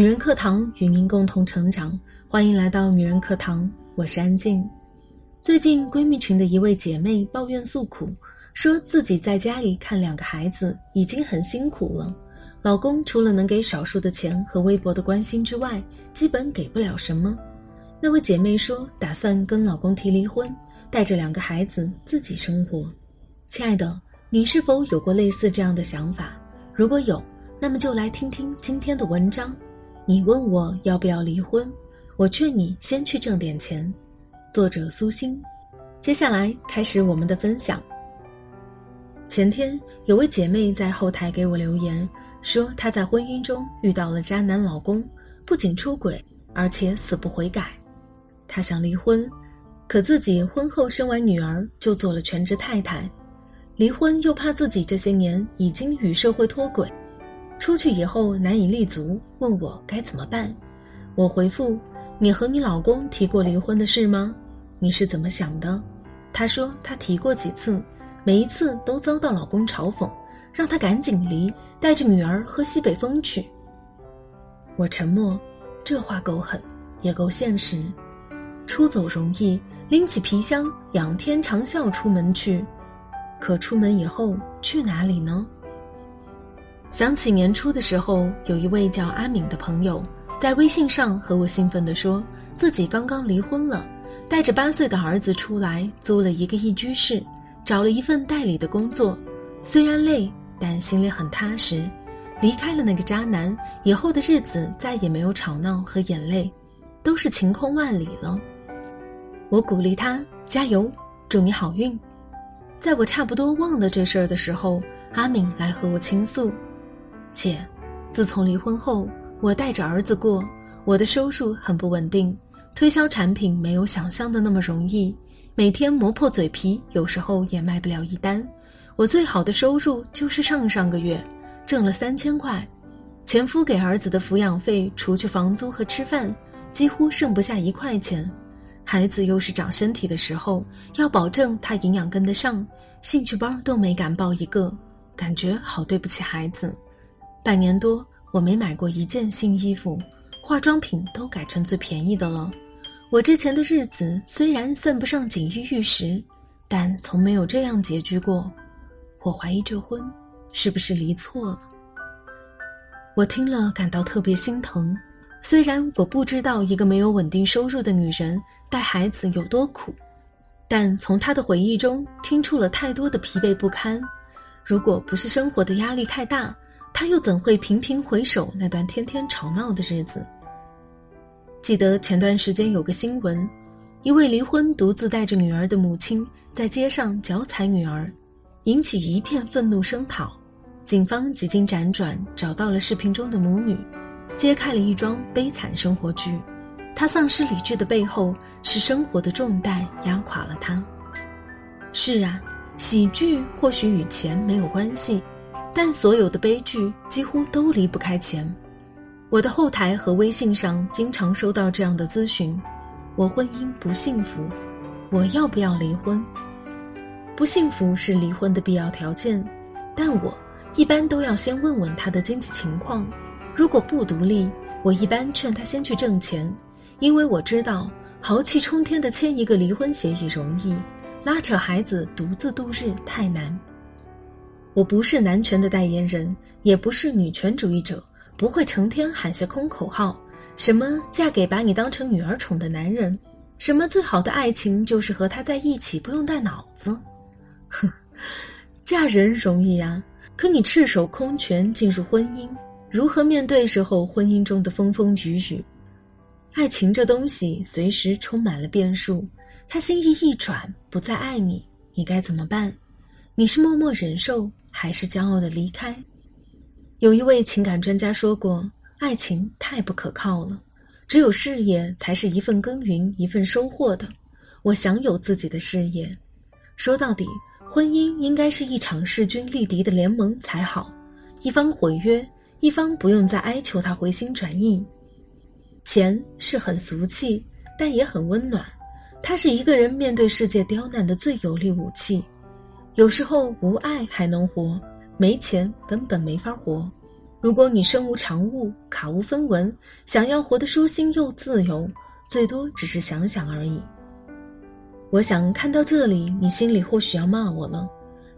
女人课堂与您共同成长，欢迎来到女人课堂，我是安静。最近闺蜜群的一位姐妹抱怨诉苦，说自己在家里看两个孩子已经很辛苦了，老公除了能给少数的钱和微薄的关心之外，基本给不了什么。那位姐妹说打算跟老公提离婚，带着两个孩子自己生活。亲爱的，你是否有过类似这样的想法？如果有，那么就来听听今天的文章。你问我要不要离婚，我劝你先去挣点钱。作者苏欣。接下来开始我们的分享。前天有位姐妹在后台给我留言，说她在婚姻中遇到了渣男老公，不仅出轨，而且死不悔改。她想离婚，可自己婚后生完女儿就做了全职太太，离婚又怕自己这些年已经与社会脱轨。出去以后难以立足，问我该怎么办。我回复：“你和你老公提过离婚的事吗？你是怎么想的？”她说：“她提过几次，每一次都遭到老公嘲讽，让她赶紧离，带着女儿喝西北风去。”我沉默，这话够狠，也够现实。出走容易，拎起皮箱，仰天长啸出门去，可出门以后去哪里呢？想起年初的时候，有一位叫阿敏的朋友，在微信上和我兴奋地说，自己刚刚离婚了，带着八岁的儿子出来，租了一个一居室，找了一份代理的工作，虽然累，但心里很踏实。离开了那个渣男以后的日子，再也没有吵闹和眼泪，都是晴空万里了。我鼓励他加油，祝你好运。在我差不多忘了这事儿的时候，阿敏来和我倾诉。姐，自从离婚后，我带着儿子过，我的收入很不稳定，推销产品没有想象的那么容易，每天磨破嘴皮，有时候也卖不了一单。我最好的收入就是上上个月挣了三千块，前夫给儿子的抚养费，除去房租和吃饭，几乎剩不下一块钱。孩子又是长身体的时候，要保证他营养跟得上，兴趣班都没敢报一个，感觉好对不起孩子。半年多，我没买过一件新衣服，化妆品都改成最便宜的了。我之前的日子虽然算不上锦衣玉食，但从没有这样拮据过。我怀疑这婚是不是离错了？我听了感到特别心疼。虽然我不知道一个没有稳定收入的女人带孩子有多苦，但从她的回忆中听出了太多的疲惫不堪。如果不是生活的压力太大，他又怎会频频回首那段天天吵闹的日子？记得前段时间有个新闻，一位离婚独自带着女儿的母亲在街上脚踩女儿，引起一片愤怒声讨。警方几经辗转找到了视频中的母女，揭开了一桩悲惨生活剧。她丧失理智的背后是生活的重担压垮了她。是啊，喜剧或许与钱没有关系。但所有的悲剧几乎都离不开钱。我的后台和微信上经常收到这样的咨询：我婚姻不幸福，我要不要离婚？不幸福是离婚的必要条件，但我一般都要先问问他的经济情况。如果不独立，我一般劝他先去挣钱，因为我知道豪气冲天的签一个离婚协议容易，拉扯孩子独自度日太难。我不是男权的代言人，也不是女权主义者，不会成天喊些空口号，什么嫁给把你当成女儿宠的男人，什么最好的爱情就是和他在一起不用带脑子。哼，嫁人容易呀，可你赤手空拳进入婚姻，如何面对日后婚姻中的风风雨雨？爱情这东西随时充满了变数，他心意一转不再爱你，你该怎么办？你是默默忍受，还是骄傲的离开？有一位情感专家说过：“爱情太不可靠了，只有事业才是一份耕耘一份收获的。”我想有自己的事业。说到底，婚姻应该是一场势均力敌的联盟才好。一方毁约，一方不用再哀求他回心转意。钱是很俗气，但也很温暖。它是一个人面对世界刁难的最有力武器。有时候无爱还能活，没钱根本没法活。如果你身无长物，卡无分文，想要活得舒心又自由，最多只是想想而已。我想看到这里，你心里或许要骂我了，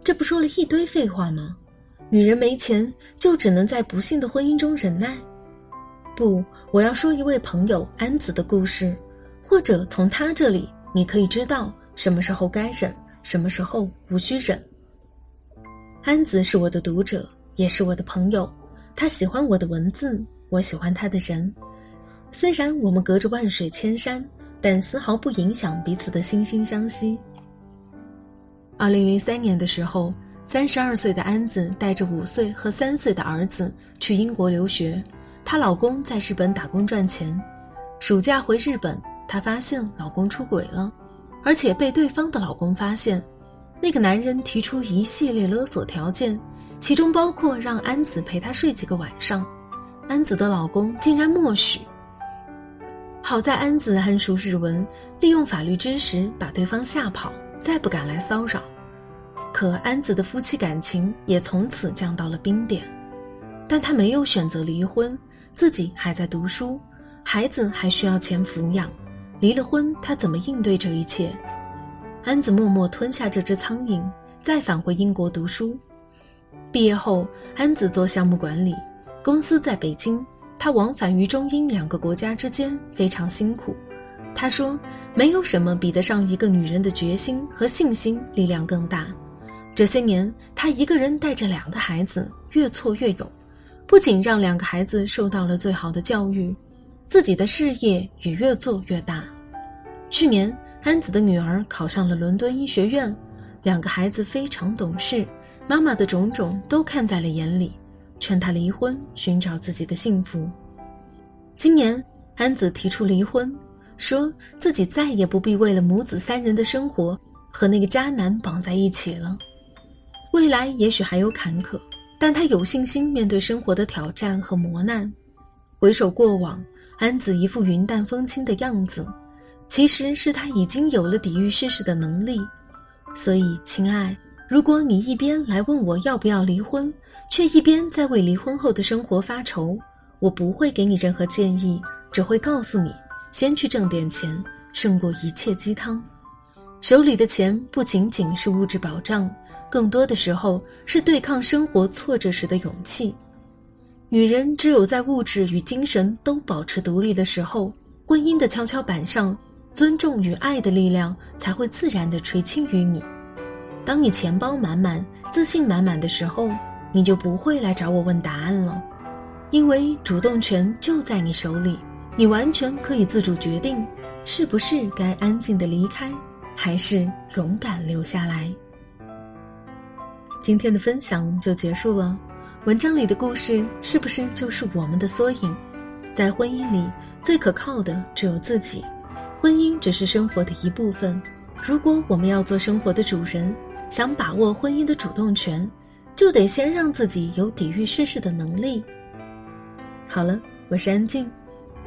这不说了一堆废话吗？女人没钱就只能在不幸的婚姻中忍耐？不，我要说一位朋友安子的故事，或者从他这里你可以知道什么时候该忍，什么时候无需忍。安子是我的读者，也是我的朋友。他喜欢我的文字，我喜欢他的人。虽然我们隔着万水千山，但丝毫不影响彼此的惺惺相惜。二零零三年的时候，三十二岁的安子带着五岁和三岁的儿子去英国留学，她老公在日本打工赚钱。暑假回日本，她发现老公出轨了，而且被对方的老公发现。那个男人提出一系列勒索条件。其中包括让安子陪他睡几个晚上，安子的老公竟然默许。好在安子很熟日文，利用法律知识把对方吓跑，再不敢来骚扰。可安子的夫妻感情也从此降到了冰点，但他没有选择离婚，自己还在读书，孩子还需要钱抚养。离了婚，他怎么应对这一切？安子默默吞下这只苍蝇，再返回英国读书。毕业后，安子做项目管理，公司在北京，他往返于中英两个国家之间，非常辛苦。他说：“没有什么比得上一个女人的决心和信心力量更大。”这些年，他一个人带着两个孩子，越挫越勇，不仅让两个孩子受到了最好的教育，自己的事业也越做越大。去年，安子的女儿考上了伦敦医学院，两个孩子非常懂事。妈妈的种种都看在了眼里，劝她离婚，寻找自己的幸福。今年，安子提出离婚，说自己再也不必为了母子三人的生活和那个渣男绑在一起了。未来也许还有坎坷，但她有信心面对生活的挑战和磨难。回首过往，安子一副云淡风轻的样子，其实是他已经有了抵御世事的能力。所以，亲爱。如果你一边来问我要不要离婚，却一边在为离婚后的生活发愁，我不会给你任何建议，只会告诉你，先去挣点钱，胜过一切鸡汤。手里的钱不仅仅是物质保障，更多的时候是对抗生活挫折时的勇气。女人只有在物质与精神都保持独立的时候，婚姻的跷跷板上，尊重与爱的力量才会自然地垂青于你。当你钱包满满、自信满满的时候，你就不会来找我问答案了，因为主动权就在你手里，你完全可以自主决定，是不是该安静的离开，还是勇敢留下来。今天的分享就结束了，文章里的故事是不是就是我们的缩影？在婚姻里，最可靠的只有自己，婚姻只是生活的一部分，如果我们要做生活的主人。想把握婚姻的主动权，就得先让自己有抵御世事的能力。好了，我是安静，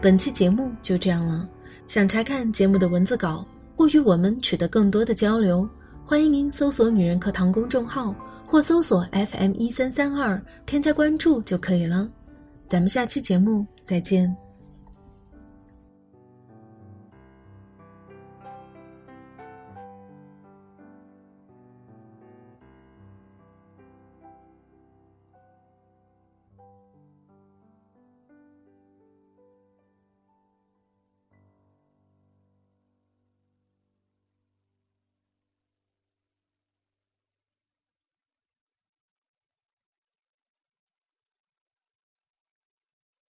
本期节目就这样了。想查看节目的文字稿或与我们取得更多的交流，欢迎您搜索“女人课堂”公众号或搜索 FM 一三三二，添加关注就可以了。咱们下期节目再见。